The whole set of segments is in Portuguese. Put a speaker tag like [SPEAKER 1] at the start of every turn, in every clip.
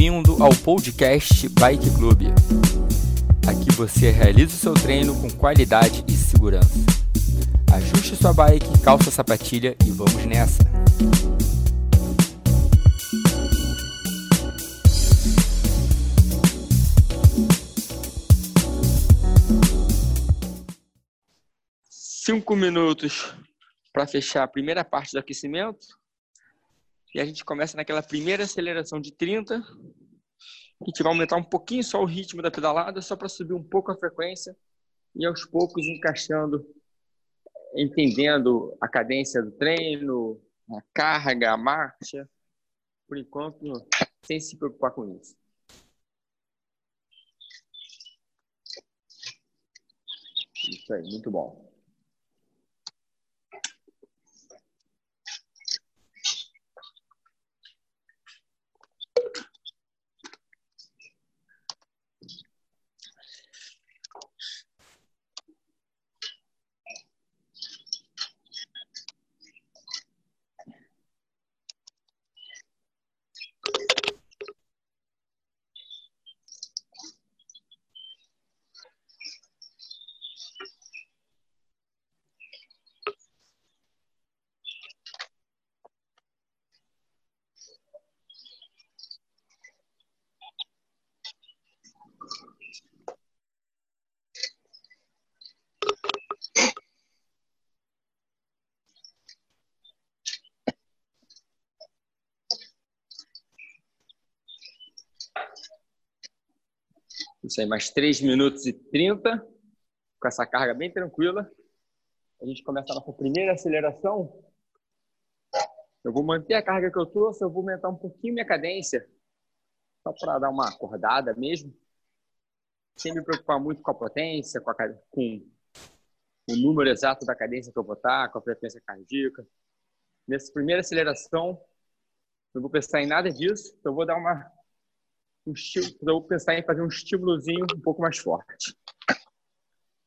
[SPEAKER 1] Bem-vindo ao podcast Bike Club. Aqui você realiza o seu treino com qualidade e segurança. Ajuste sua bike, calça a sapatilha e vamos nessa! Cinco minutos para fechar a primeira parte do aquecimento. E a gente começa naquela primeira aceleração de 30. A gente vai aumentar um pouquinho só o ritmo da pedalada, só para subir um pouco a frequência e aos poucos encaixando, entendendo a cadência do treino, a carga, a marcha. Por enquanto, sem se preocupar com isso. Isso aí, muito bom. Isso aí, mais 3 minutos e 30, com essa carga bem tranquila. A gente começa a nossa primeira aceleração. Eu vou manter a carga que eu trouxe, eu vou aumentar um pouquinho minha cadência, só para dar uma acordada mesmo. Sem me preocupar muito com a potência, com, a, com o número exato da cadência que eu vou estar, com a frequência cardíaca. Nessa primeira aceleração, não vou pensar em nada disso, eu vou dar uma um vou pensar em fazer um estímulozinho um pouco mais forte.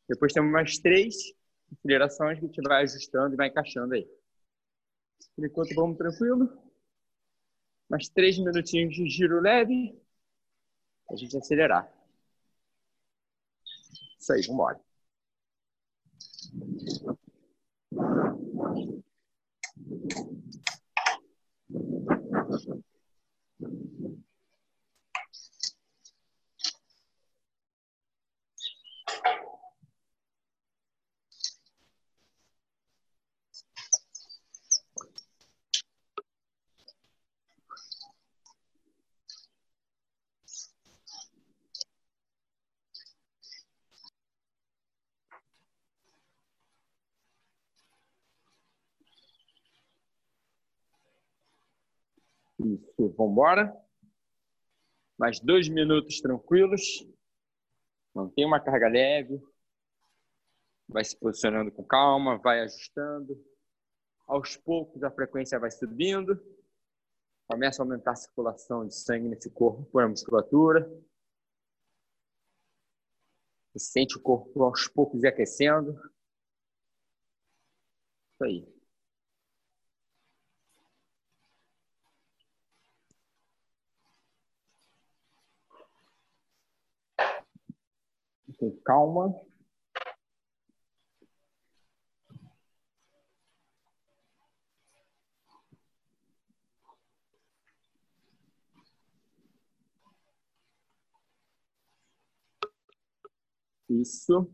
[SPEAKER 1] Depois temos mais três acelerações que a gente vai ajustando e vai encaixando aí. Por enquanto, vamos tranquilo. Mais três minutinhos de giro leve. A gente acelerar. Isso aí, vamos embora. Isso, vamos embora. Mais dois minutos tranquilos. Mantém uma carga leve. Vai se posicionando com calma, vai ajustando. Aos poucos a frequência vai subindo. Começa a aumentar a circulação de sangue nesse corpo por a musculatura. Você sente o corpo aos poucos aquecendo. Isso aí. Com calma. Isso.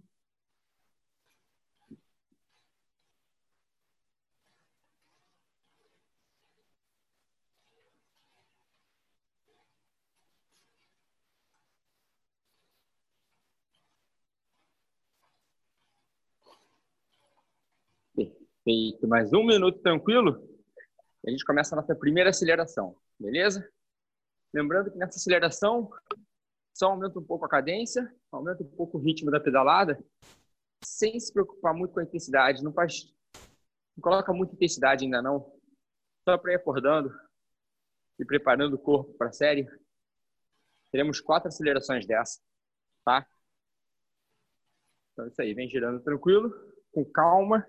[SPEAKER 1] Feito. Mais um minuto tranquilo. E a gente começa a nossa primeira aceleração, beleza? Lembrando que nessa aceleração, só aumenta um pouco a cadência, aumenta um pouco o ritmo da pedalada, sem se preocupar muito com a intensidade. Não faz, não coloca muita intensidade ainda não. Só para ir acordando e preparando o corpo para a série. Teremos quatro acelerações dessa, tá? Então é isso aí, vem girando tranquilo, com calma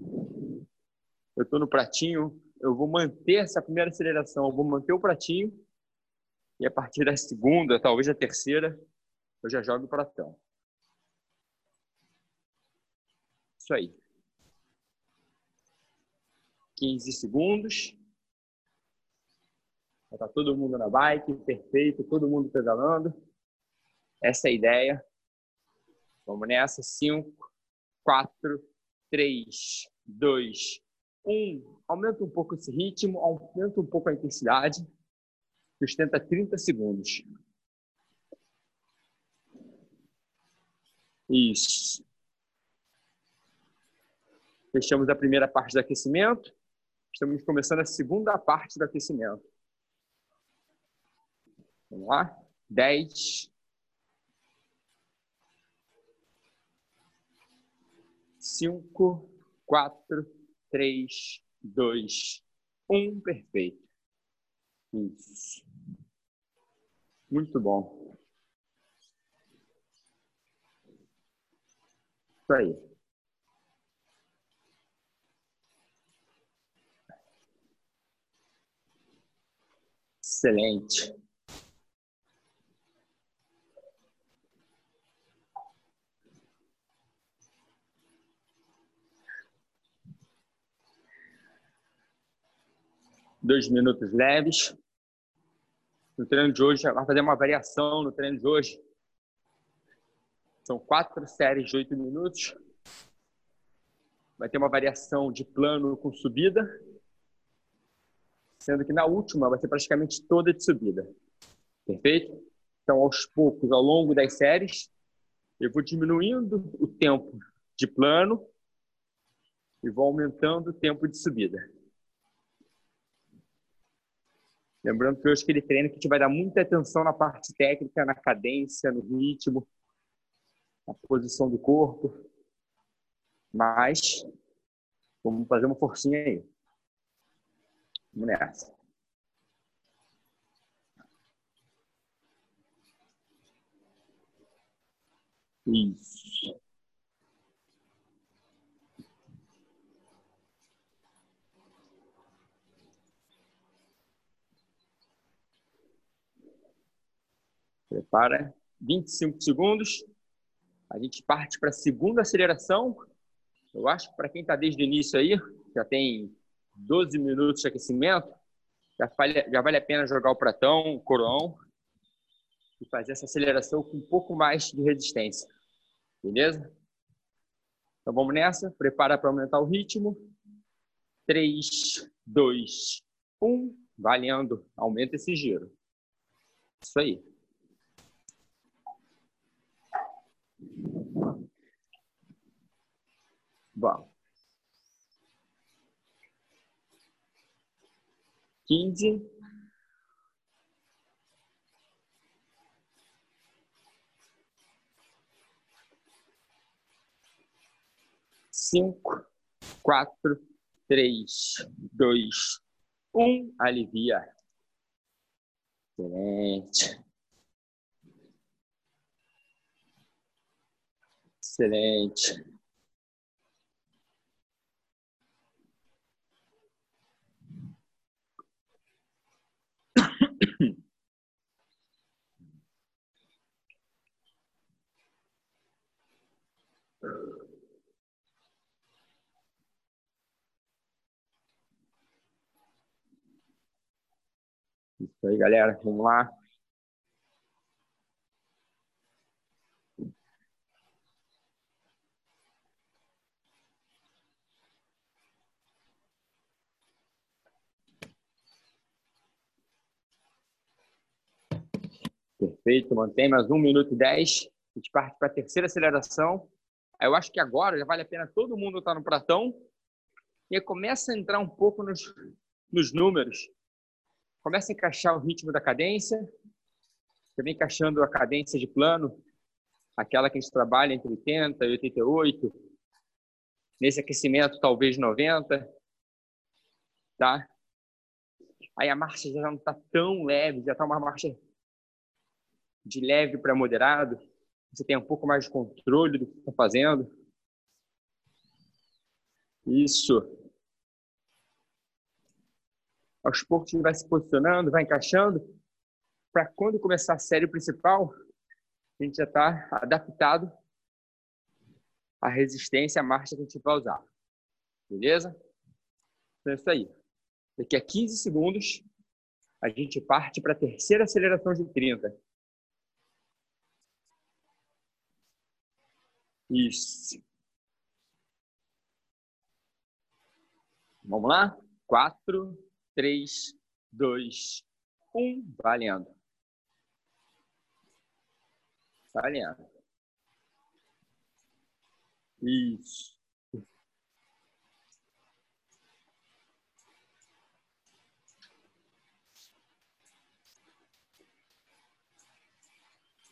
[SPEAKER 1] eu estou no pratinho, eu vou manter essa primeira aceleração, eu vou manter o pratinho E a partir da segunda, talvez a terceira, eu já jogo o pratão. Isso aí. 15 segundos. Está todo mundo na bike, perfeito, todo mundo pedalando. Essa é a ideia. Vamos nessa. 5, 4, 3, 2, 1. Aumenta um pouco esse ritmo, aumenta um pouco a intensidade. Sustenta 30 segundos. Isso. Fechamos a primeira parte do aquecimento. Estamos começando a segunda parte do aquecimento. Vamos lá? 10. Cinco, quatro, três, dois, um. Perfeito. Isso. Muito bom. Isso aí. Excelente. Dois minutos leves. No treino de hoje, vai fazer uma variação no treino de hoje. São quatro séries de oito minutos. Vai ter uma variação de plano com subida sendo que na última vai ser praticamente toda de subida. Perfeito? Então, aos poucos, ao longo das séries, eu vou diminuindo o tempo de plano e vou aumentando o tempo de subida. Lembrando que hoje aquele treino que gente vai dar muita atenção na parte técnica, na cadência, no ritmo, na posição do corpo. Mas vamos fazer uma forcinha aí. Vamos nessa. Isso. Prepara 25 segundos. A gente parte para a segunda aceleração. Eu acho que para quem está desde o início aí, já tem 12 minutos de aquecimento, já vale, já vale a pena jogar o pratão, o coroão e fazer essa aceleração com um pouco mais de resistência. Beleza? Então vamos nessa. Prepara para aumentar o ritmo. 3, 2, 1. Valendo. Aumenta esse giro. Isso aí. Vamos. quinze cinco, quatro, três, dois, um, alivia. Excelente. Excelente. Isso aí, galera. Vamos lá. Perfeito, mantém mais um minuto e dez. A gente parte para a terceira aceleração. Eu acho que agora já vale a pena todo mundo estar no pratão e começa a entrar um pouco nos, nos números. Começa a encaixar o ritmo da cadência. Vem encaixando a cadência de plano, aquela que a gente trabalha entre 80 e 88. Nesse aquecimento, talvez 90. Tá? Aí a marcha já não está tão leve, já está uma marcha de leve para moderado você tem um pouco mais de controle do que está fazendo. Isso. Aos poucos vai se posicionando, vai encaixando. para quando começar a série principal, a gente já está adaptado à resistência à marcha que a gente vai usar. Beleza? Então é isso aí. Daqui a 15 segundos, a gente parte para a terceira aceleração de 30. Isso. Vamos lá? 4, 3, 2, 1. Valendo. Valendo. Isso.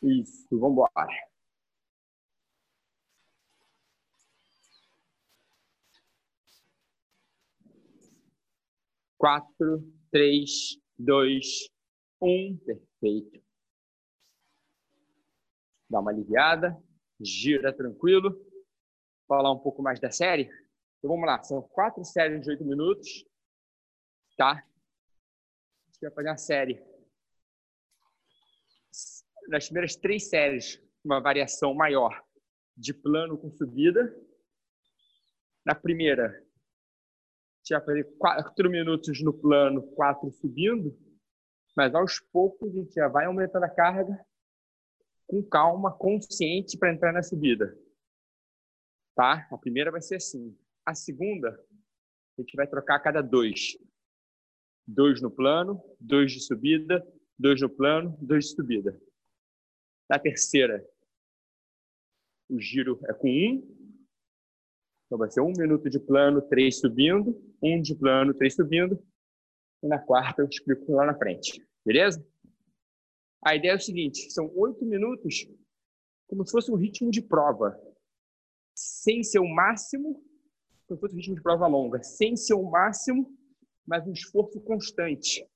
[SPEAKER 1] Isso, vamos embora. Quatro, três, dois, um. Perfeito. Dá uma aliviada, gira tranquilo. Falar um pouco mais da série. Então vamos lá, são quatro séries de oito minutos, tá? A gente vai fazer uma série. Nas primeiras três séries, uma variação maior de plano com subida. Na primeira, tinha fazer quatro minutos no plano, quatro subindo, mas aos poucos a gente já vai aumentando a carga com calma, consciente para entrar na subida. Tá? A primeira vai ser assim. A segunda, a gente vai trocar a cada dois. Dois no plano, dois de subida, dois no plano, dois de subida. Na terceira, o giro é com um, então vai ser um minuto de plano, três subindo, um de plano, três subindo. E na quarta eu explico lá na frente. Beleza? A ideia é o seguinte: são oito minutos como se fosse um ritmo de prova. Sem ser o máximo, como se fosse um ritmo de prova longa. Sem ser o máximo, mas um esforço constante.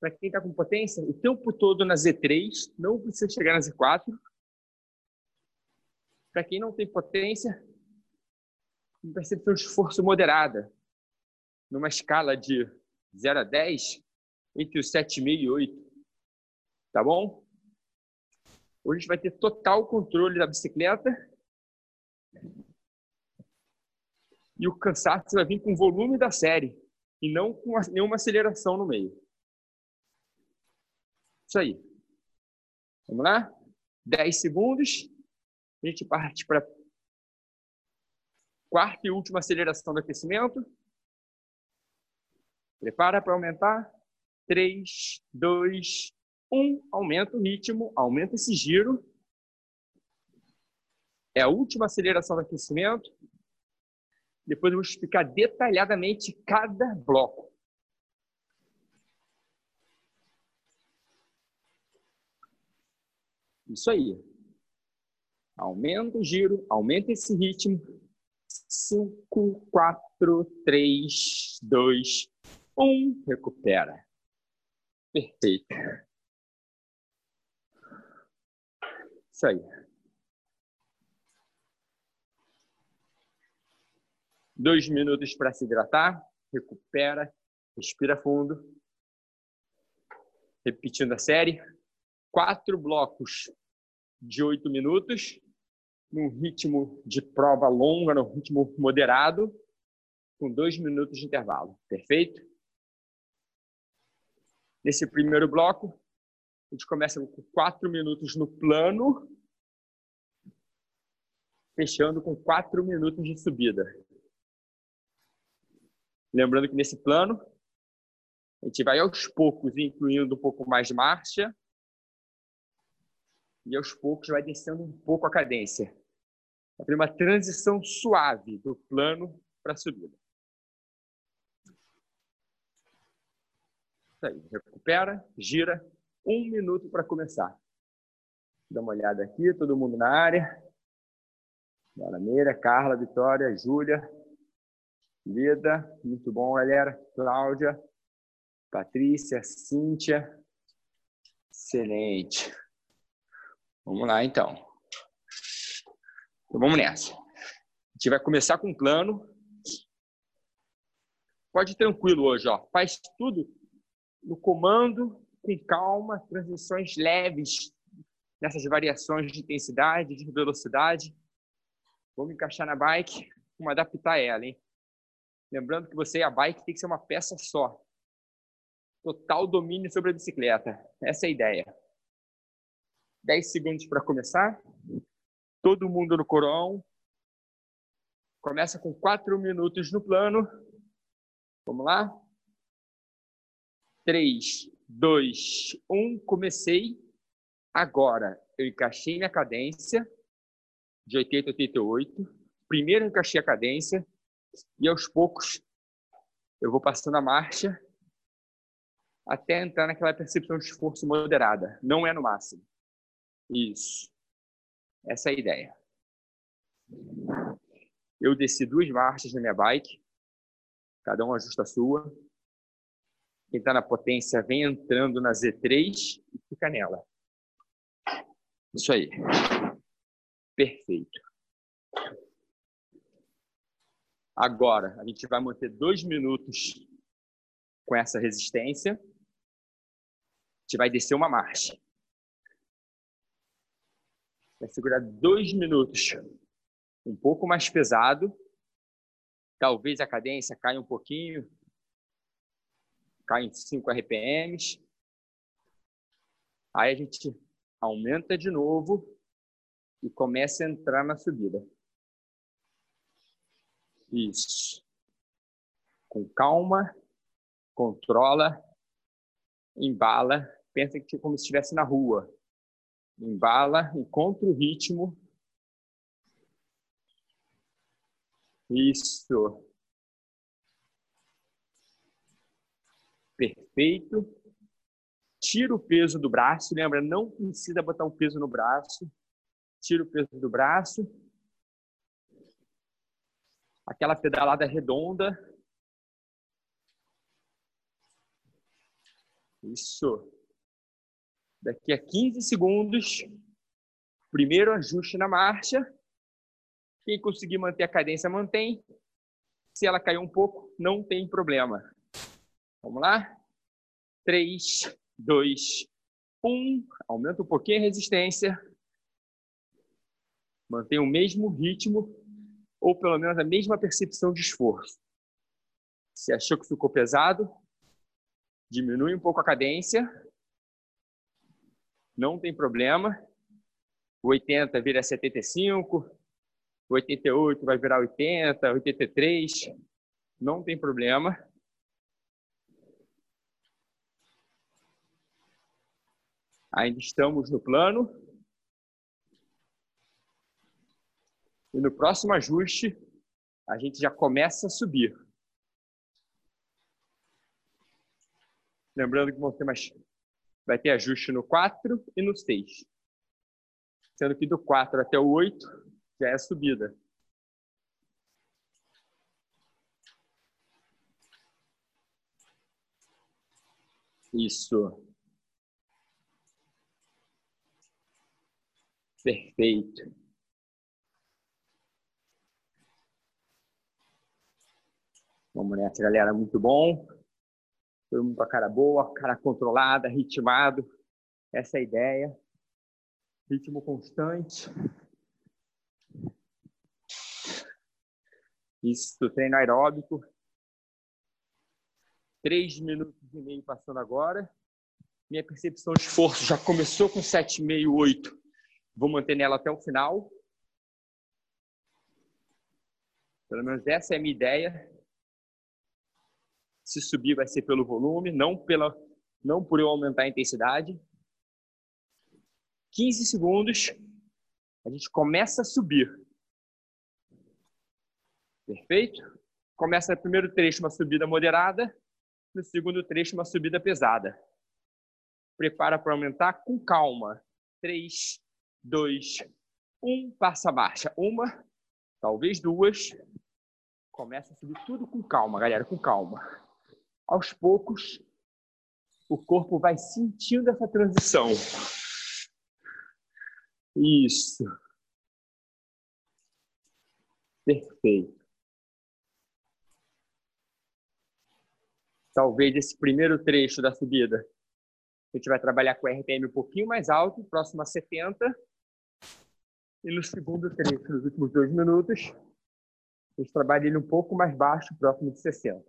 [SPEAKER 1] Para quem está com potência, o tempo todo na Z3, não precisa chegar na Z4. Para quem não tem potência, uma percepção de esforço moderada, numa escala de 0 a 10, entre os 7,5 e 8. Tá bom? Hoje a gente vai ter total controle da bicicleta. E o cansaço vai vir com o volume da série e não com nenhuma aceleração no meio. Isso aí. Vamos lá? 10 segundos. A gente parte para Quarta e última aceleração do aquecimento. Prepara para aumentar. 3, 2, 1. Aumenta o ritmo, aumenta esse giro. É a última aceleração do aquecimento. Depois eu vou explicar detalhadamente cada bloco. Isso aí. Aumenta o giro, aumenta esse ritmo, 5, 4, 3, 2, 1. Recupera. Perfeito. Isso aí. Dois minutos para se hidratar. Recupera. Respira fundo. Repetindo a série. Quatro blocos de oito minutos num ritmo de prova longa, num ritmo moderado, com dois minutos de intervalo. Perfeito? Nesse primeiro bloco, a gente começa com quatro minutos no plano, fechando com quatro minutos de subida. Lembrando que nesse plano, a gente vai aos poucos incluindo um pouco mais de marcha, e aos poucos vai descendo um pouco a cadência. Vai uma transição suave do plano para a subida. Aí, recupera, gira, um minuto para começar. Dá uma olhada aqui, todo mundo na área. Meira, Carla, Vitória, Júlia, Lida, muito bom, galera. Cláudia, Patrícia, Cíntia. Excelente. Vamos lá, então. Então vamos nessa. A gente vai começar com um plano. Pode ir tranquilo hoje, ó. Faz tudo no comando, com calma, transições leves nessas variações de intensidade, de velocidade. Vamos encaixar na bike, vamos adaptar ela, hein? Lembrando que você e a bike tem que ser uma peça só. Total domínio sobre a bicicleta. Essa é a ideia. 10 segundos para começar. Todo mundo no corão. Começa com 4 minutos no plano. Vamos lá? 3, 2, 1. Comecei. Agora, eu encaixei minha cadência de 80 a 88. Primeiro encaixei a cadência e aos poucos eu vou passando a marcha até entrar naquela percepção de esforço moderada. Não é no máximo. Isso. Essa é a ideia. Eu desci duas marchas na minha bike. Cada um ajusta a sua. Quem está na potência vem entrando na Z3 e fica nela. Isso aí. Perfeito. Agora, a gente vai manter dois minutos com essa resistência. A gente vai descer uma marcha. Vai segurar dois minutos. Um pouco mais pesado. Talvez a cadência caia um pouquinho. Cai em 5 RPMs. Aí a gente aumenta de novo e começa a entrar na subida. Isso. Com calma, controla, embala, pensa que como se estivesse na rua. Embala, encontra o ritmo. Isso. Perfeito. Tira o peso do braço, lembra? Não precisa botar o peso no braço. Tira o peso do braço aquela pedalada redonda. Isso. Daqui a 15 segundos, primeiro ajuste na marcha. Quem conseguir manter a cadência, mantém. Se ela cair um pouco, não tem problema. Vamos lá? 3, 2, 1. Aumenta um pouquinho a resistência. Mantém o mesmo ritmo ou pelo menos a mesma percepção de esforço. Se achou que ficou pesado, diminui um pouco a cadência, não tem problema. O 80 vira 75, o 88 vai virar 80, 83, não tem problema. Ainda estamos no plano. E no próximo ajuste, a gente já começa a subir. Lembrando que vão ter mais, vai ter ajuste no 4 e no 6. Sendo que do 4 até o 8 já é subida. Isso. Perfeito. Vamos nessa, galera. Muito bom. Todo mundo com a cara boa, cara controlada, ritmado. Essa é a ideia. Ritmo constante. Isso, treino aeróbico. Três minutos e meio passando agora. Minha percepção de esforço já começou com 7,5, 8. Vou manter nela até o final. Pelo menos essa é a minha ideia. Se subir vai ser pelo volume, não pela não por eu aumentar a intensidade. 15 segundos, a gente começa a subir. Perfeito? Começa no primeiro trecho uma subida moderada, no segundo trecho uma subida pesada. Prepara para aumentar com calma. 3, 2, 1, passa a marcha. Uma, talvez duas. Começa a subir tudo com calma, galera, com calma aos poucos, o corpo vai sentindo essa transição. Isso. Perfeito. Talvez esse primeiro trecho da subida A gente vai trabalhar com RPM um pouquinho mais alto, próximo a 70. E no segundo trecho, nos últimos dois minutos, a gente trabalha ele um pouco mais baixo, próximo de 60.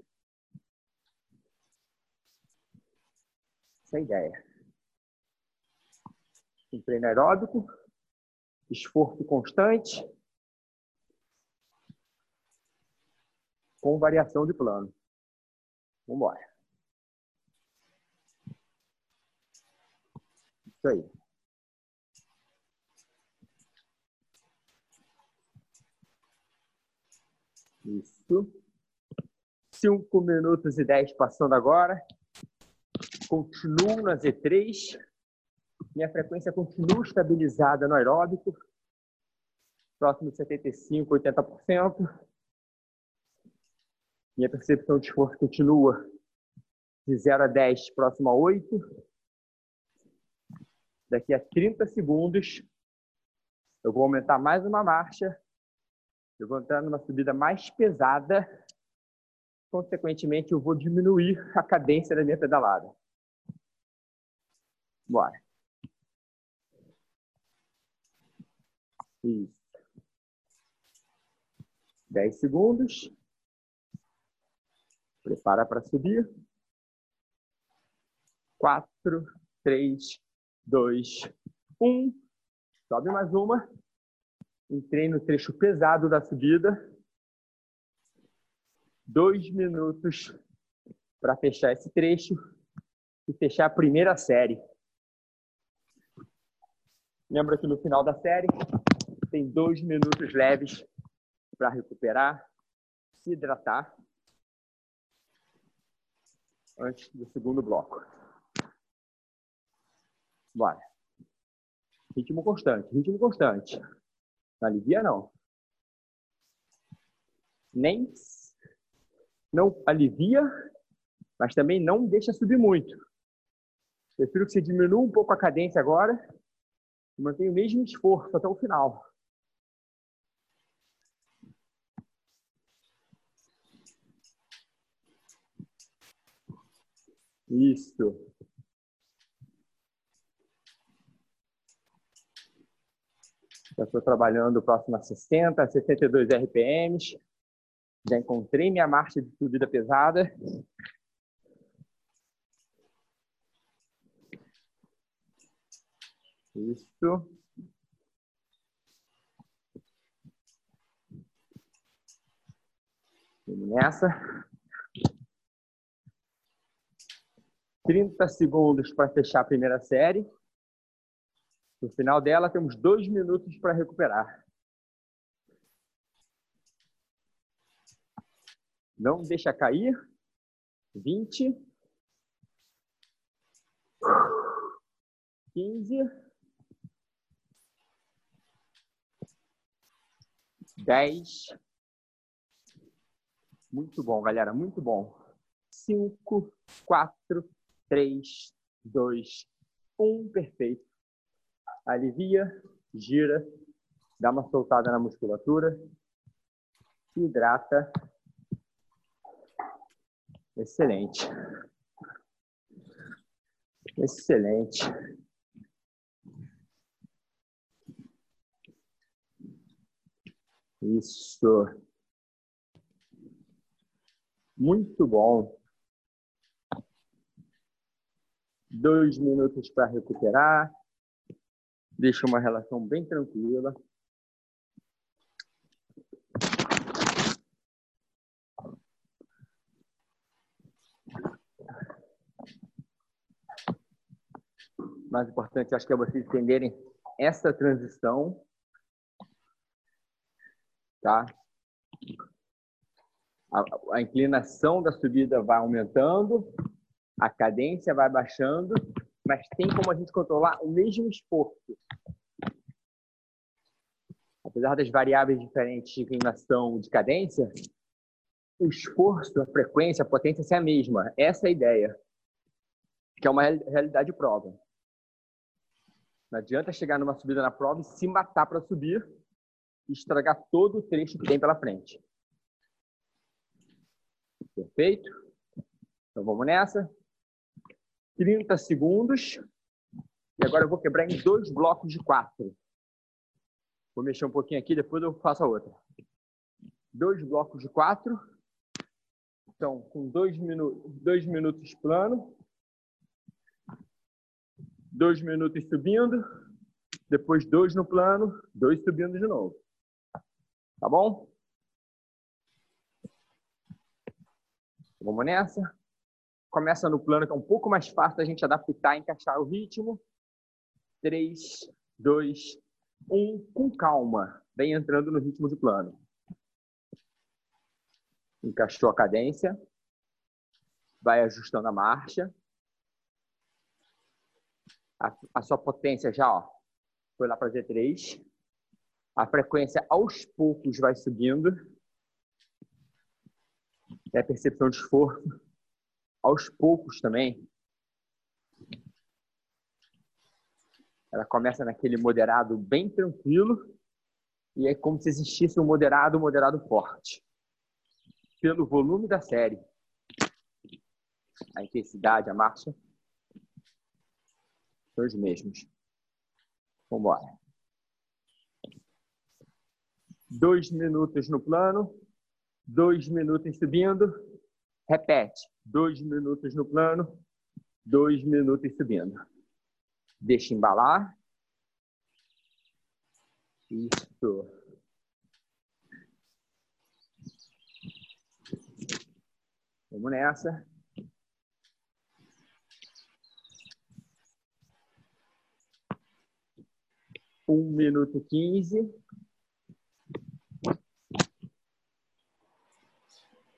[SPEAKER 1] Essa é a ideia. Um treino aeróbico, esforço constante, com variação de plano. Vamos embora. Isso aí. Isso. Cinco minutos e dez passando agora. Continuo na Z3. Minha frequência continua estabilizada no aeróbico. Próximo de 75%, 80%. Minha percepção de esforço continua de 0 a 10, próximo a 8. Daqui a 30 segundos, eu vou aumentar mais uma marcha. Eu vou entrar numa subida mais pesada. Consequentemente, eu vou diminuir a cadência da minha pedalada. Bora. Isso. 10 segundos. Prepara para subir. Quatro, três, dois, um. Sobe mais uma. Entrei no trecho pesado da subida. Dois minutos para fechar esse trecho e fechar a primeira série. Lembra que no final da série tem dois minutos leves para recuperar, se hidratar antes do segundo bloco. Bora. Ritmo constante, ritmo constante. Não alivia, não. Nem não alivia, mas também não deixa subir muito. Prefiro que você diminua um pouco a cadência agora e mantenha o mesmo esforço até o final. Isso. Já estou trabalhando próximo a 60, 62 RPMs. Já encontrei minha marcha de subida pesada. Isso. Vamos nessa. 30 segundos para fechar a primeira série. No final dela, temos dois minutos para recuperar. Não deixa cair. 20. 15. 10. Muito bom, galera, muito bom. 5, 4, 3, 2, 1, perfeito. Alivia, gira, dá uma soltada na musculatura, hidrata. Excelente. Excelente. Isso. Muito bom. dois minutos para recuperar. Deixa uma relação bem tranquila. mais importante, acho que é vocês entenderem essa transição, tá? A, a inclinação da subida vai aumentando, a cadência vai baixando, mas tem como a gente controlar o mesmo esforço. Apesar das variáveis diferentes de inclinação de cadência, o esforço, a frequência, a potência ser a mesma. Essa é a ideia, que é uma realidade prova. Não adianta chegar numa subida na prova e se matar para subir e estragar todo o trecho que tem pela frente. Perfeito? Então vamos nessa. 30 segundos. E agora eu vou quebrar em dois blocos de quatro. Vou mexer um pouquinho aqui, depois eu faço a outra. Dois blocos de quatro. Então, com dois, minu dois minutos plano. Dois minutos subindo. Depois dois no plano. Dois subindo de novo. Tá bom? Vamos nessa. Começa no plano, que é um pouco mais fácil a gente adaptar, encaixar o ritmo. 3, 2, 1. Com calma. Vem entrando no ritmo de plano. Encaixou a cadência. Vai ajustando a marcha. A, a sua potência já ó, foi lá para Z3. A frequência aos poucos vai subindo. É a percepção de esforço. Aos poucos também. Ela começa naquele moderado bem tranquilo. E é como se existisse um moderado, um moderado forte. Pelo volume da série. A intensidade, a marcha. São os mesmos. Vamos embora. Dois minutos no plano dois minutos subindo, repete, dois minutos no plano, dois minutos subindo. Deixa embalar. Isso. Vamos nessa. Um minuto quinze.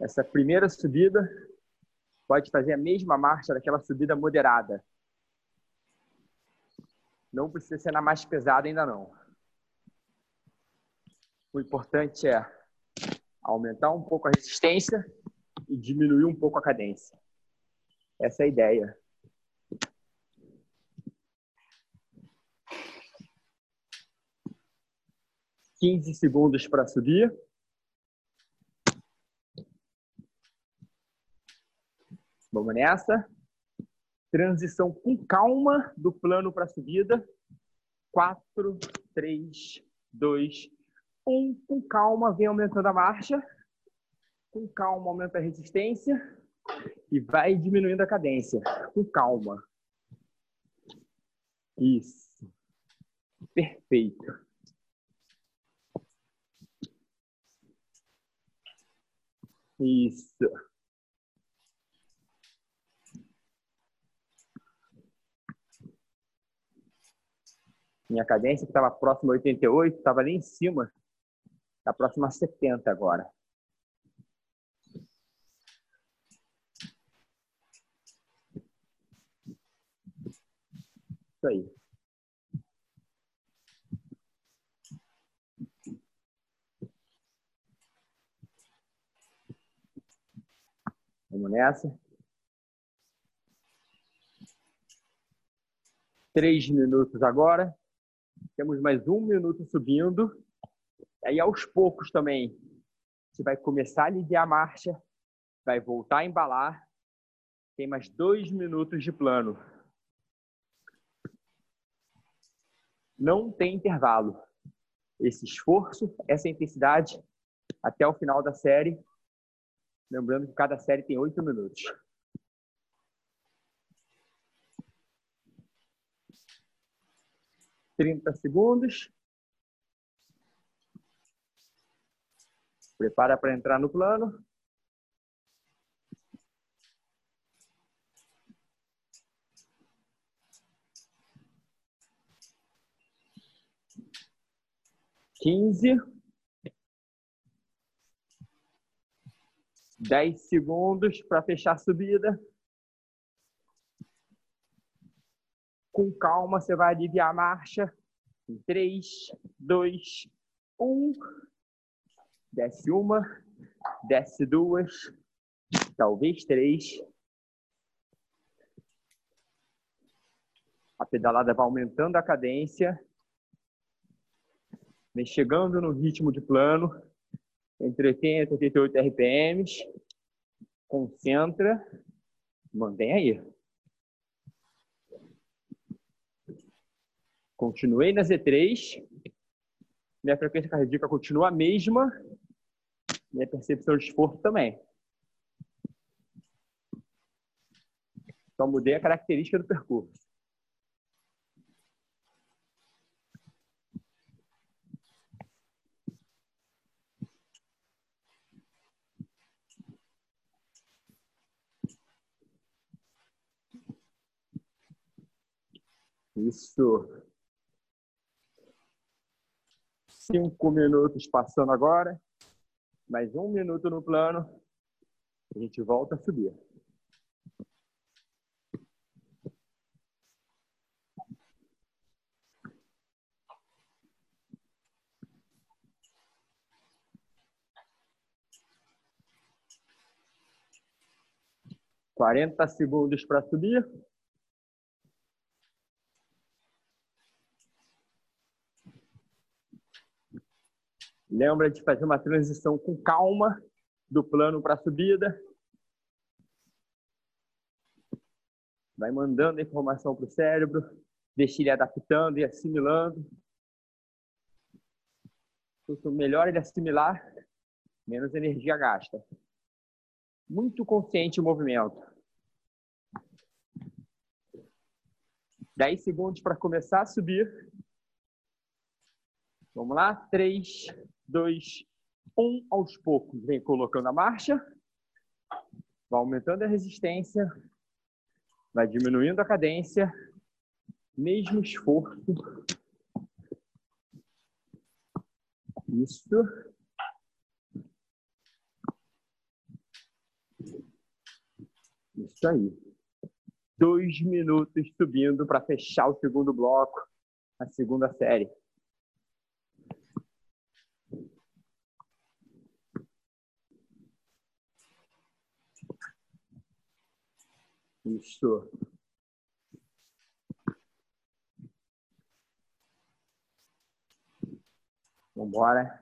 [SPEAKER 1] Essa primeira subida pode fazer a mesma marcha daquela subida moderada. Não precisa ser na mais pesada ainda não. O importante é aumentar um pouco a resistência e diminuir um pouco a cadência. Essa é a ideia. Quinze segundos para subir. Vamos nessa. Transição com calma do plano para a subida. 4, 3, 2, 1. Com calma, vem aumentando a marcha. Com calma, aumenta a resistência. E vai diminuindo a cadência. Com calma. Isso. Perfeito. Isso. Minha cadência, que estava próxima a 88, estava ali em cima. Está próxima a 70 agora. Isso aí. Vamos nessa. Três minutos agora. Temos mais um minuto subindo. Aí, aos poucos também, você vai começar a aliviar a marcha, vai voltar a embalar. Tem mais dois minutos de plano. Não tem intervalo. Esse esforço, essa intensidade, até o final da série. Lembrando que cada série tem oito minutos. 30 segundos. Prepara para entrar no plano. Quinze. Dez segundos para fechar a subida. Com calma, você vai aliviar a marcha. Em 3, 2, 1. Desce uma, desce duas, talvez três. A pedalada vai aumentando a cadência. Vem chegando no ritmo de plano, entre 80 e 88 RPMs. Concentra, mantém aí. Continuei na Z3. Minha frequência cardíaca continua a mesma. Minha percepção de esforço também. Só mudei a característica do percurso. Isso. Cinco minutos passando agora. Mais um minuto no plano. A gente volta a subir. Quarenta segundos para subir. Lembra de fazer uma transição com calma do plano para a subida. Vai mandando a informação para o cérebro, deixa ele adaptando e assimilando. Quanto melhor ele assimilar, menos energia gasta. Muito consciente o movimento. 10 segundos para começar a subir. Vamos lá? 3, dois, um, aos poucos, vem colocando a marcha, vai aumentando a resistência, vai diminuindo a cadência, mesmo esforço. Isso. Isso aí. Dois minutos subindo para fechar o segundo bloco, a segunda série. Isso. Vambora.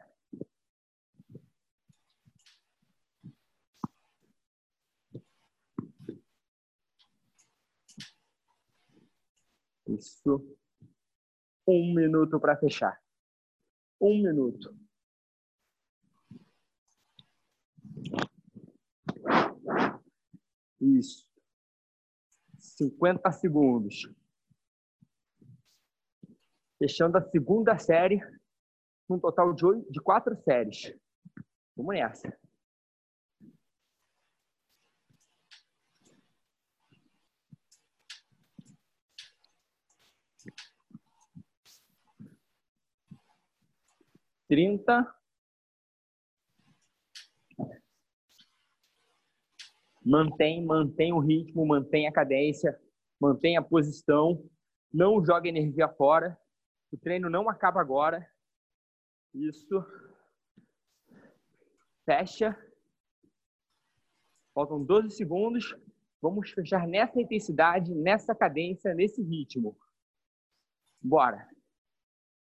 [SPEAKER 1] Isso. Um minuto para fechar. Um minuto. Isso. 50 segundos. Fechando a segunda série, um total de, oito, de quatro séries. Vamos nessa. Trinta. Mantém, mantém o ritmo, mantém a cadência, mantém a posição, não joga energia fora. O treino não acaba agora. Isso. Fecha. Faltam 12 segundos. Vamos fechar nessa intensidade, nessa cadência, nesse ritmo. Bora.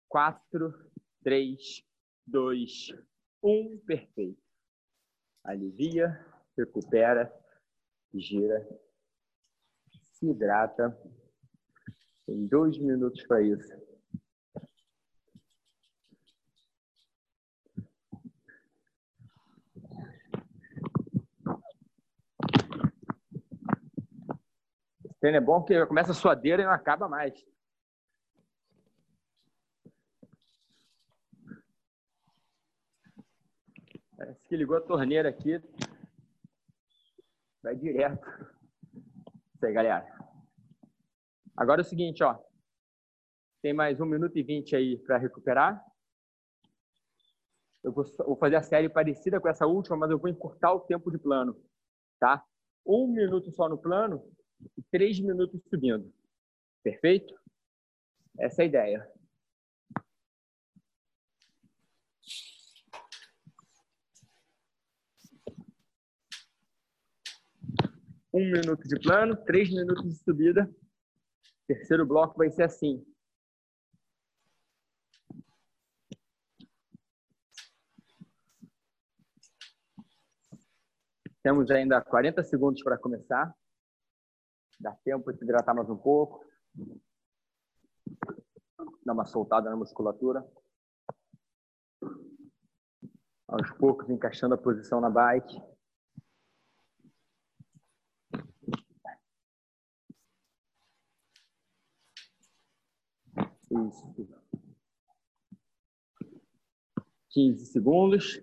[SPEAKER 1] 4, 3, 2, 1. Perfeito. Alivia, recupera gira, se hidrata. Tem dois minutos para isso. Esse treino é bom porque começa a suadeira e não acaba mais. Parece que ligou a torneira aqui, Vai direto. Isso aí, galera. Agora é o seguinte, ó. Tem mais um minuto e vinte aí para recuperar. Eu vou, fazer a série parecida com essa última, mas eu vou encurtar o tempo de plano, tá? Um minuto só no plano e três minutos subindo. Perfeito? Essa é a ideia. Um minuto de plano, três minutos de subida. Terceiro bloco vai ser assim. Temos ainda 40 segundos para começar. Dá tempo de hidratar mais um pouco. Dá uma soltada na musculatura. Aos poucos, encaixando a posição na bike. Isso. 15 segundos.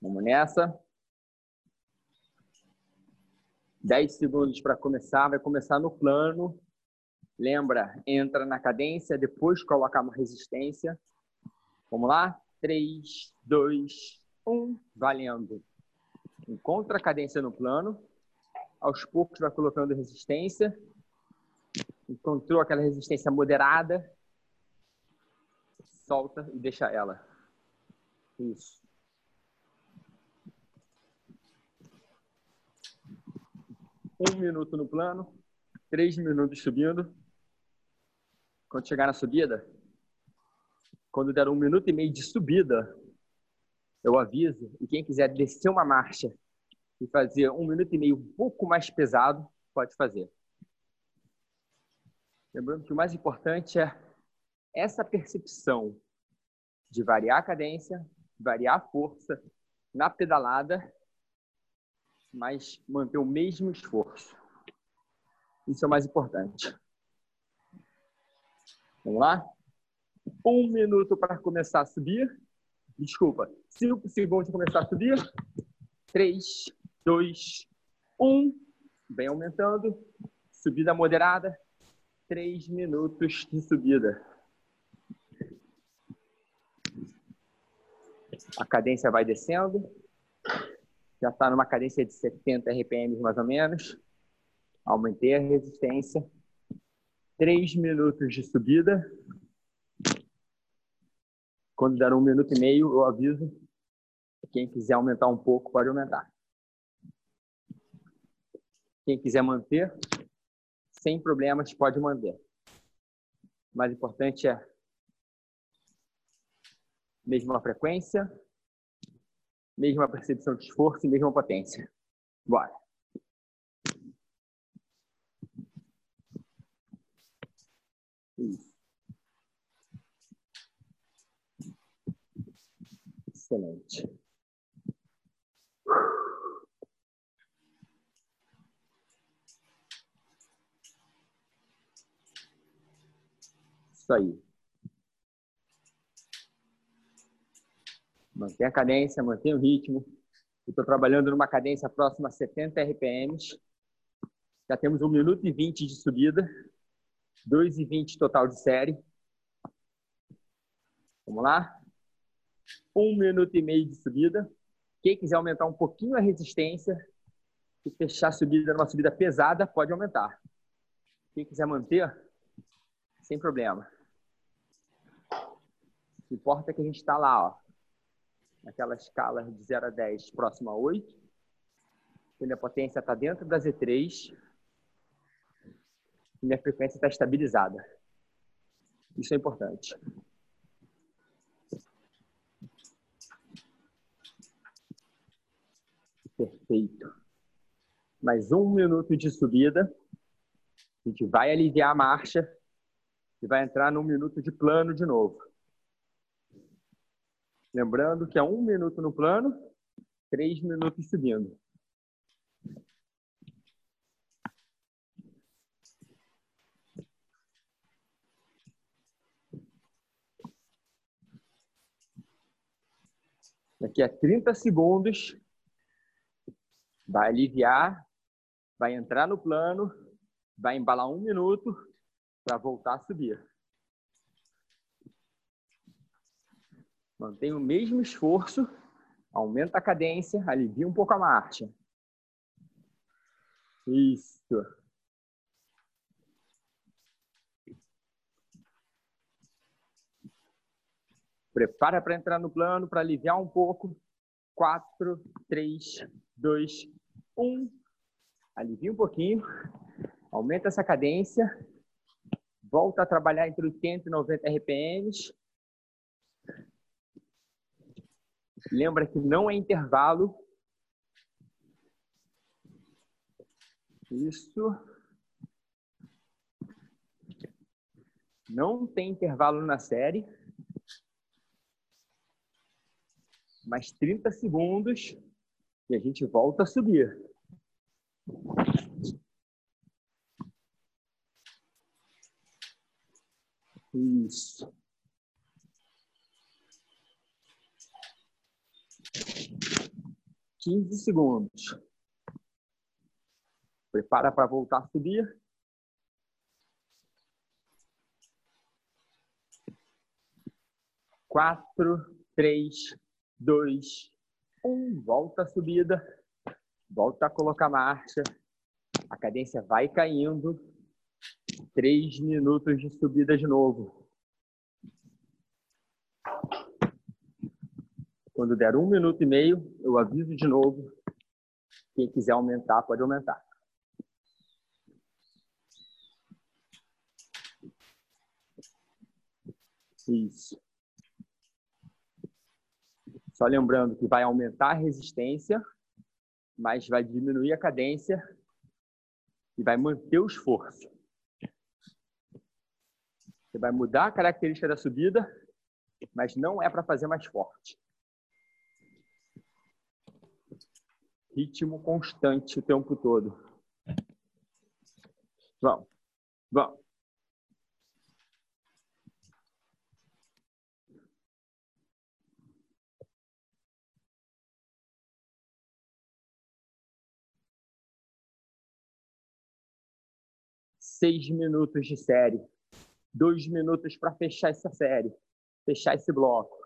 [SPEAKER 1] Vamos nessa. 10 segundos para começar. Vai começar no plano. Lembra, entra na cadência, depois coloca uma resistência. Vamos lá? 3, 2, 1, valendo. Encontra a cadência no plano. Aos poucos vai colocando resistência. Encontrou aquela resistência moderada. Solta e deixa ela. Isso. Um minuto no plano, três minutos subindo. Quando chegar na subida, quando der um minuto e meio de subida, eu aviso. E quem quiser descer uma marcha e fazer um minuto e meio um pouco mais pesado, pode fazer. Lembrando que o mais importante é essa percepção de variar a cadência, variar a força na pedalada, mas manter o mesmo esforço. Isso é o mais importante. Vamos lá? Um minuto para começar a subir. Desculpa, cinco segundos para começar a subir. Três, dois, um. Vem aumentando. Subida moderada. Três minutos de subida. A cadência vai descendo. Já está numa cadência de 70 RPM mais ou menos. Aumentei a resistência. Três minutos de subida. Quando der um minuto e meio, eu aviso. Quem quiser aumentar um pouco, pode aumentar. Quem quiser manter, sem problemas, pode manter. O mais importante é mesma frequência, mesma percepção de esforço e mesma potência. Bora. Isso. Excelente. Aí. Mantém a cadência, mantém o ritmo. Estou trabalhando numa cadência próxima a 70 RPMs. Já temos 1 minuto e 20 de subida. 2 e 20 total de série. Vamos lá? 1 minuto e meio de subida. Quem quiser aumentar um pouquinho a resistência e fechar a subida numa subida pesada, pode aumentar. Quem quiser manter, sem problema. O que importa é que a gente está lá, ó, naquela escala de 0 a 10 próximo a 8. Minha potência está dentro da Z3. E minha frequência está estabilizada. Isso é importante. Perfeito. Mais um minuto de subida. A gente vai aliviar a marcha e vai entrar num minuto de plano de novo. Lembrando que é um minuto no plano, três minutos subindo. Daqui a 30 segundos, vai aliviar, vai entrar no plano, vai embalar um minuto para voltar a subir. Mantém o mesmo esforço, aumenta a cadência, alivia um pouco a marcha. Isso. Prepara para entrar no plano, para aliviar um pouco. 4, 3, 2, 1. Alivia um pouquinho. Aumenta essa cadência. Volta a trabalhar entre 80 e 90 RPMs. Lembra que não é intervalo. Isso. Não tem intervalo na série. Mais 30 segundos e a gente volta a subir. Isso. Quinze segundos. Prepara para voltar a subir. Quatro, três, dois, um. Volta a subida. Volta a colocar marcha. A cadência vai caindo. Três minutos de subida de novo. Quando der um minuto e meio, eu aviso de novo. Quem quiser aumentar, pode aumentar. Isso. Só lembrando que vai aumentar a resistência, mas vai diminuir a cadência e vai manter o esforço. Vai mudar a característica da subida, mas não é para fazer mais forte. Ritmo constante o tempo todo. Vamos, vamos. seis minutos de série. Dois minutos para fechar essa série, fechar esse bloco.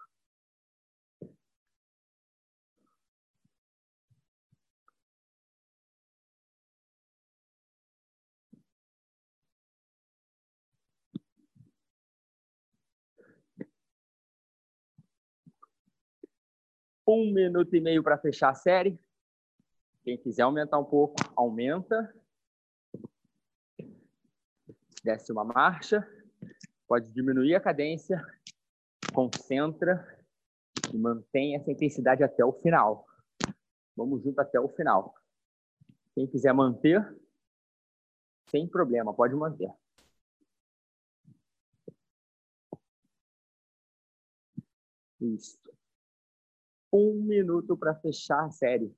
[SPEAKER 1] Um minuto e meio para fechar a série. Quem quiser aumentar um pouco, aumenta desce uma marcha, pode diminuir a cadência, concentra e mantém essa intensidade até o final. Vamos junto até o final. Quem quiser manter, sem problema, pode manter. Isso. Um minuto para fechar a série.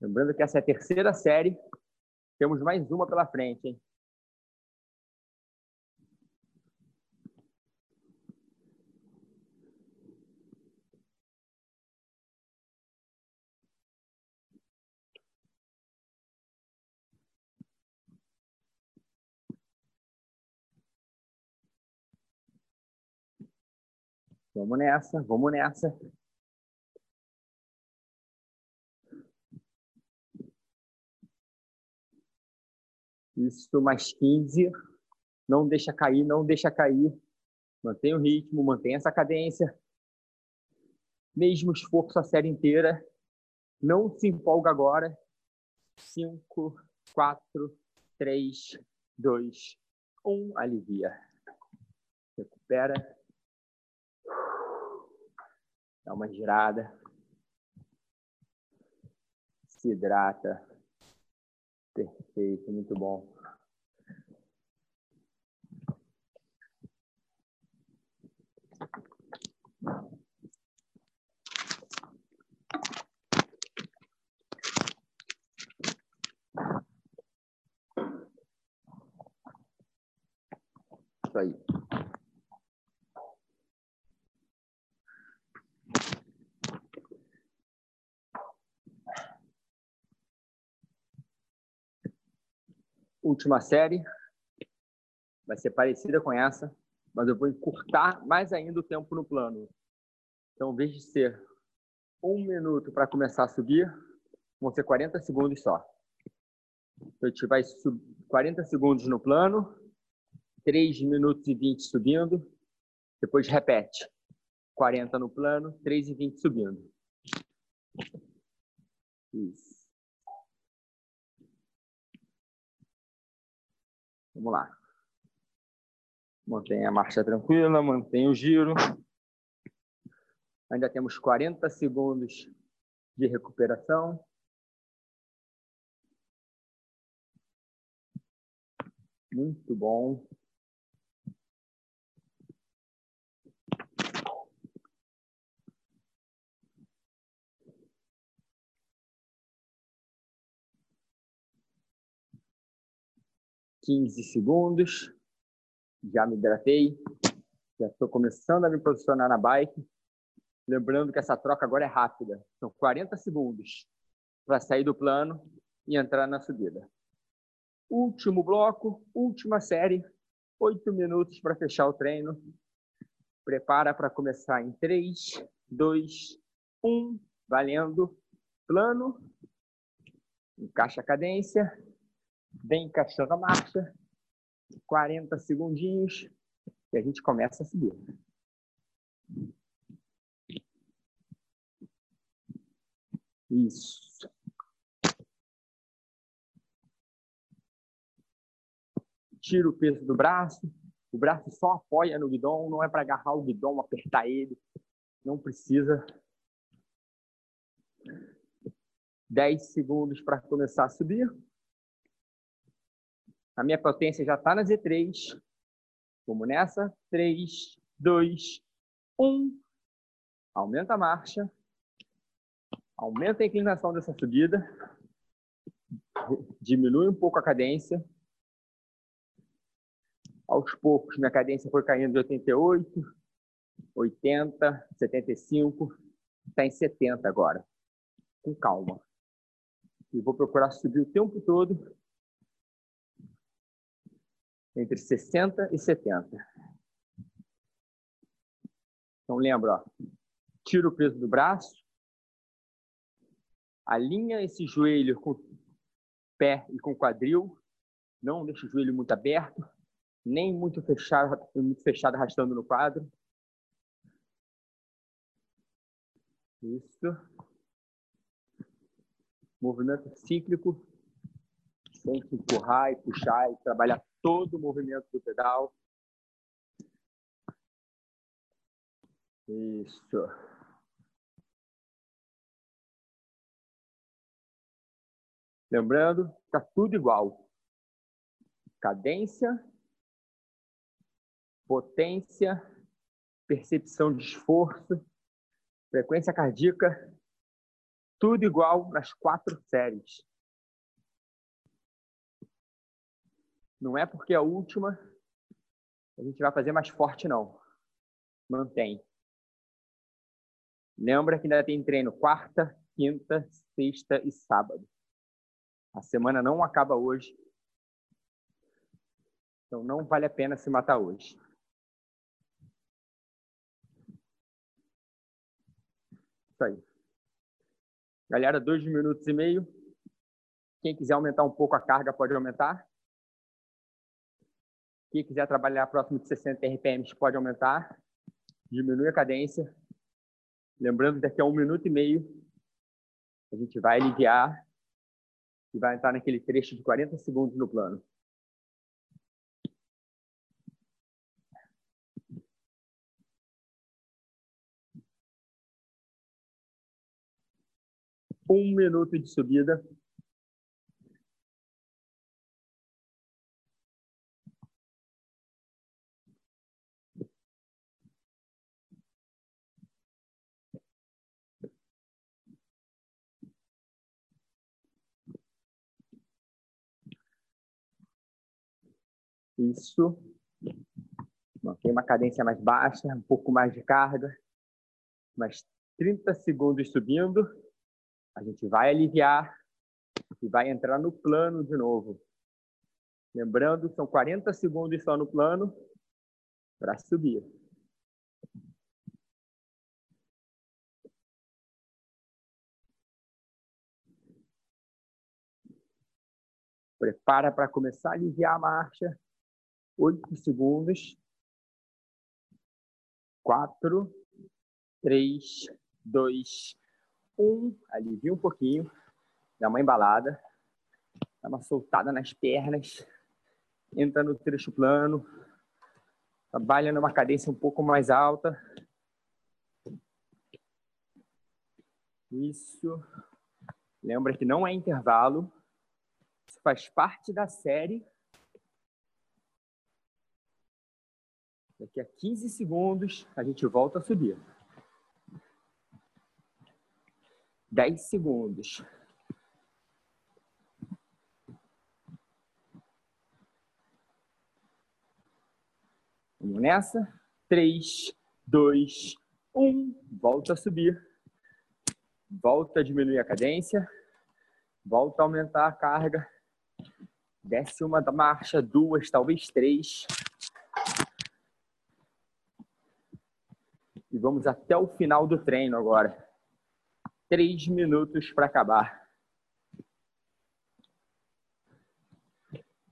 [SPEAKER 1] Lembrando que essa é a terceira série. Temos mais uma pela frente, hein? Vamos nessa, vamos nessa. Isso, mais 15. Não deixa cair, não deixa cair. Mantém o ritmo, mantém essa cadência. Mesmo esforço a série inteira. Não se empolga agora. 5, 4, 3, 2, 1. Alivia. Recupera. Dá uma girada. Se hidrata. Perfeito, muito bom. Isso aí. Última série vai ser parecida com essa, mas eu vou encurtar mais ainda o tempo no plano. Então, em vez de ser um minuto para começar a subir, vão ser 40 segundos só. Então, a gente vai 40 segundos no plano, 3 minutos e 20 subindo, depois repete. 40 no plano, 3 e 20 subindo. Isso. Vamos lá. Mantém a marcha tranquila, mantém o giro. Ainda temos 40 segundos de recuperação. Muito bom. Quinze segundos. Já me hidratei. Já estou começando a me posicionar na bike. Lembrando que essa troca agora é rápida. São 40 segundos para sair do plano e entrar na subida. Último bloco, última série. Oito minutos para fechar o treino. Prepara para começar em 3, 2, 1. Valendo. Plano. Encaixa a cadência. Vem encaixando a marcha. 40 segundinhos. E a gente começa a subir. Isso. Tira o peso do braço. O braço só apoia no guidão, não é para agarrar o guidão, apertar ele. Não precisa. 10 segundos para começar a subir. A minha potência já está na Z3. Vamos nessa. 3, 2, 1. Aumenta a marcha. Aumenta a inclinação dessa subida. Diminui um pouco a cadência. Aos poucos, minha cadência foi caindo de 88, 80, 75. Está em 70 agora. Com calma. E vou procurar subir o tempo todo entre 60 e 70. Então lembra, ó, tira o peso do braço, alinha esse joelho com o pé e com o quadril, não deixa o joelho muito aberto, nem muito fechado, muito fechado arrastando no quadro. Isso. Movimento cíclico, sem empurrar e puxar e trabalhar todo o movimento do pedal. Isso. Lembrando, está tudo igual. Cadência, potência, percepção de esforço, frequência cardíaca, tudo igual nas quatro séries. Não é porque é a última a gente vai fazer mais forte, não. Mantém. Lembra que ainda tem treino quarta, quinta, sexta e sábado. A semana não acaba hoje. Então não vale a pena se matar hoje. Isso aí. Galera, dois minutos e meio. Quem quiser aumentar um pouco a carga, pode aumentar. Quem quiser trabalhar próximo de 60 RPMs pode aumentar. Diminui a cadência. Lembrando que daqui a um minuto e meio a gente vai aliviar e vai entrar naquele trecho de 40 segundos no plano. Um minuto de subida. Isso. Mantém uma cadência mais baixa, um pouco mais de carga. Mais 30 segundos subindo. A gente vai aliviar e vai entrar no plano de novo. Lembrando, são 40 segundos só no plano para subir. Prepara para começar a aliviar a marcha oito segundos. Quatro, três, dois, um. Alivia um pouquinho. Dá uma embalada. Dá uma soltada nas pernas. Entra no trecho plano. Trabalha numa cadência um pouco mais alta. Isso. Lembra que não é intervalo. Isso faz parte da série. Daqui a 15 segundos, a gente volta a subir. 10 segundos. Vamos nessa? 3, 2, 1. Volta a subir. Volta a diminuir a cadência. Volta a aumentar a carga. Desce uma marcha, duas, talvez três. Vamos até o final do treino agora. Três minutos para acabar.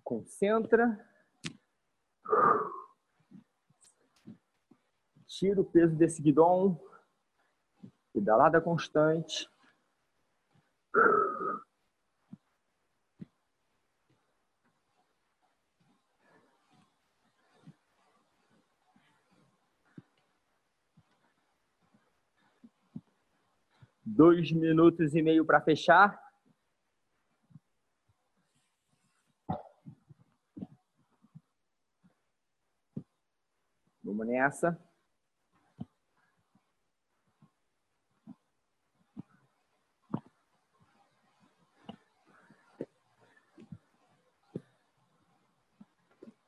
[SPEAKER 1] Concentra. Tira o peso desse guidão. Pedalada constante. Dois minutos e meio para fechar. Vamos nessa.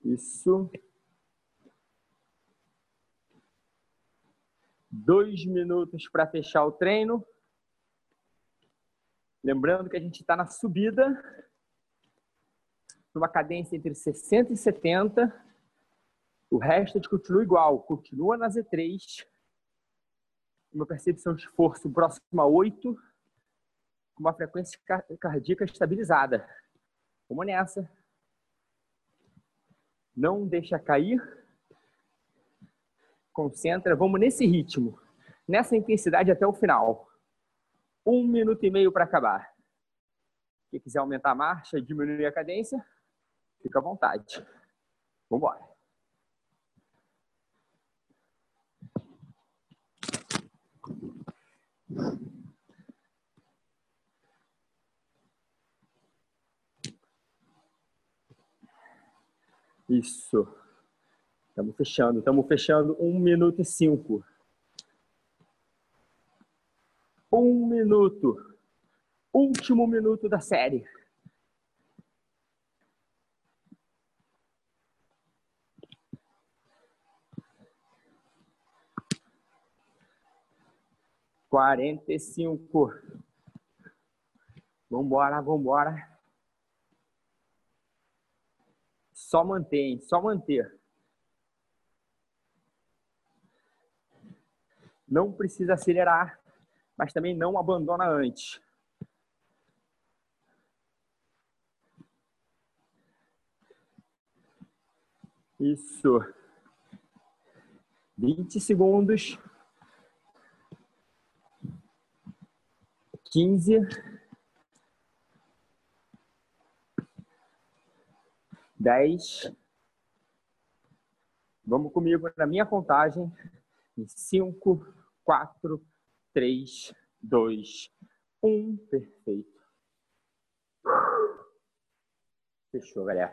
[SPEAKER 1] Isso. Dois minutos para fechar o treino. Lembrando que a gente está na subida, numa cadência entre 60 e 70. O resto a gente continua igual, continua na Z3. Uma percepção de esforço próxima a 8, com uma frequência cardíaca estabilizada. Vamos nessa. Não deixa cair. Concentra. Vamos nesse ritmo, nessa intensidade até o final. Um minuto e meio para acabar. Quem quiser aumentar a marcha diminuir a cadência, fica à vontade. Vamos embora. Isso. Estamos fechando, estamos fechando. Um minuto e cinco. Um minuto. Último minuto da série. Quarenta e cinco. Vambora, vambora. Só mantém, só manter. Não precisa acelerar, mas também não abandona antes. Isso. 20 segundos. 15. dez. Vamos comigo na minha contagem. Em cinco, quatro, três, dois, um. Perfeito. Fechou, galera.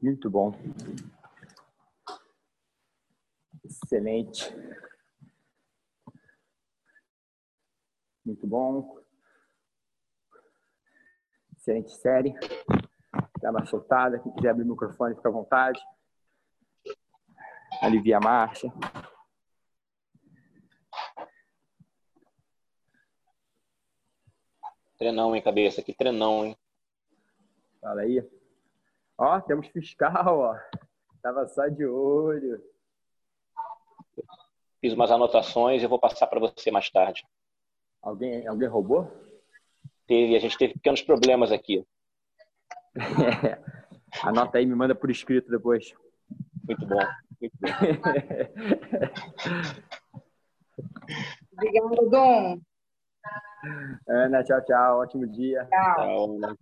[SPEAKER 1] Muito bom. Excelente. Muito bom. Excelente série. Dá uma soltada. Quem quiser abrir o microfone, fica à vontade. Alivia a marcha.
[SPEAKER 2] Treinão, hein, cabeça? Que treinão, hein?
[SPEAKER 1] Fala aí. Ó, temos fiscal, ó. Tava só de olho.
[SPEAKER 2] Fiz umas anotações e vou passar para você mais tarde.
[SPEAKER 1] Alguém, alguém roubou?
[SPEAKER 2] Teve, a gente teve pequenos problemas aqui.
[SPEAKER 1] Anota aí, me manda por escrito depois.
[SPEAKER 2] Muito bom. Muito bom.
[SPEAKER 3] Obrigada, Dom.
[SPEAKER 1] Ana, tchau, tchau. Ótimo dia.
[SPEAKER 3] Tchau.
[SPEAKER 2] Tchau.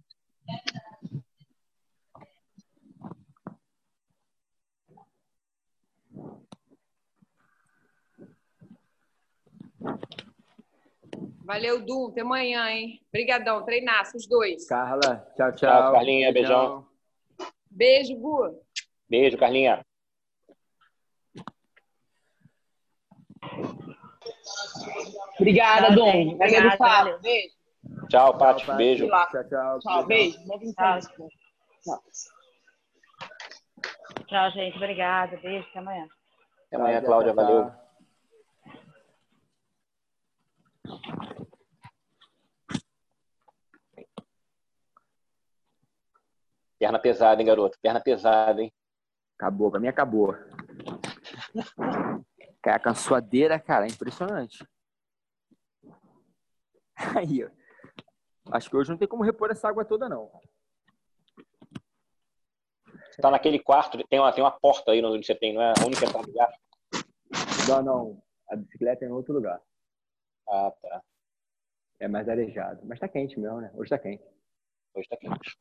[SPEAKER 3] Valeu, Dum. Até amanhã, hein? Obrigadão. Treinaço, os dois.
[SPEAKER 1] Carla, tchau, tchau.
[SPEAKER 2] Tchau, Carlinha, beijão.
[SPEAKER 3] Beijo, Gu.
[SPEAKER 2] Beijo, Carlinha.
[SPEAKER 4] Obrigada,
[SPEAKER 5] Tchau,
[SPEAKER 4] Dom.
[SPEAKER 5] Obrigada, valeu.
[SPEAKER 4] Beijo.
[SPEAKER 2] Tchau, Paty.
[SPEAKER 1] Tchau,
[SPEAKER 2] Beijo.
[SPEAKER 1] Tchau, tchau.
[SPEAKER 4] Tchau, beijo. Não vim
[SPEAKER 5] Tchau.
[SPEAKER 4] Tchau.
[SPEAKER 5] Tchau, gente. Obrigada. Beijo. Até amanhã.
[SPEAKER 2] Até amanhã,
[SPEAKER 1] Tchau,
[SPEAKER 2] Cláudia.
[SPEAKER 1] tchau,
[SPEAKER 2] Valeu.
[SPEAKER 1] tchau.
[SPEAKER 2] Perna pesada, hein, garoto? Perna pesada, hein?
[SPEAKER 1] Acabou, pra mim acabou. Cara, a cansoadeira, cara, é impressionante. Aí, ó. Acho que hoje não tem como repor essa água toda, não.
[SPEAKER 2] Você tá naquele quarto, tem uma, tem uma porta aí onde você tem, não é a única entrada lugar?
[SPEAKER 1] Não, não. A bicicleta é em outro lugar.
[SPEAKER 2] Ah, tá.
[SPEAKER 1] É mais arejado. Mas tá quente mesmo, né? Hoje tá quente.
[SPEAKER 2] Hoje tá quente.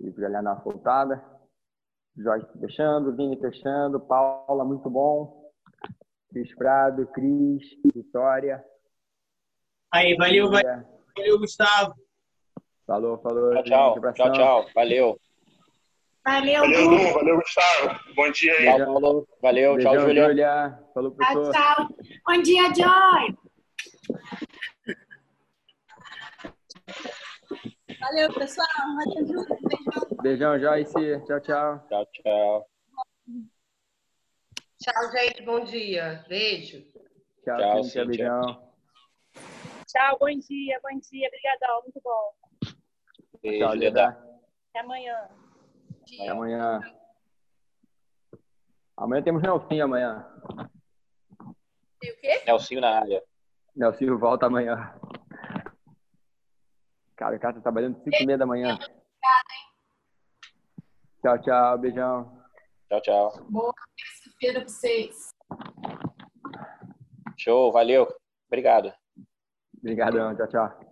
[SPEAKER 1] Livre olhar na voltada. Jorge fechando, Vini fechando, Paula, muito bom. Cris Prado, Cris, Vitória.
[SPEAKER 6] Aí, valeu,
[SPEAKER 1] Maria.
[SPEAKER 6] valeu, Gustavo.
[SPEAKER 1] Falou, falou.
[SPEAKER 2] Tchau, tchau.
[SPEAKER 1] Abração.
[SPEAKER 2] Tchau, tchau. Valeu.
[SPEAKER 7] Valeu,
[SPEAKER 8] Valeu,
[SPEAKER 7] Du.
[SPEAKER 8] Valeu, Gustavo. Bom dia aí.
[SPEAKER 2] Tchau, Paulo. Valeu. Tchau,
[SPEAKER 1] Beijão,
[SPEAKER 2] Júlia.
[SPEAKER 1] Júlia. Falou,
[SPEAKER 7] Tchau, tchau. Bom dia, Joy.
[SPEAKER 9] Valeu, pessoal. Valeu, Júlio. Beijão.
[SPEAKER 1] Beijão, Joyce. Tchau, tchau.
[SPEAKER 2] Tchau, tchau.
[SPEAKER 10] Tchau, gente. Bom dia. Beijo.
[SPEAKER 1] Tchau,
[SPEAKER 2] Tchau,
[SPEAKER 1] Cíntia. Beijão.
[SPEAKER 5] Tchau. Bom dia. Bom dia. Obrigadão. Muito bom.
[SPEAKER 2] Beijo,
[SPEAKER 1] Tchau. Leda.
[SPEAKER 5] Até amanhã.
[SPEAKER 1] Até amanhã. Amanhã temos Nelsinho amanhã.
[SPEAKER 3] E o quê?
[SPEAKER 2] Nelsinho na área.
[SPEAKER 1] Nelsinho volta amanhã. Cara, o cara tá trabalhando 5 e meia da manhã. Tchau, tchau. Beijão.
[SPEAKER 2] Tchau, tchau.
[SPEAKER 7] Boa terça-feira pra vocês.
[SPEAKER 2] Show. Valeu. Obrigado.
[SPEAKER 1] Obrigadão. Tchau, tchau.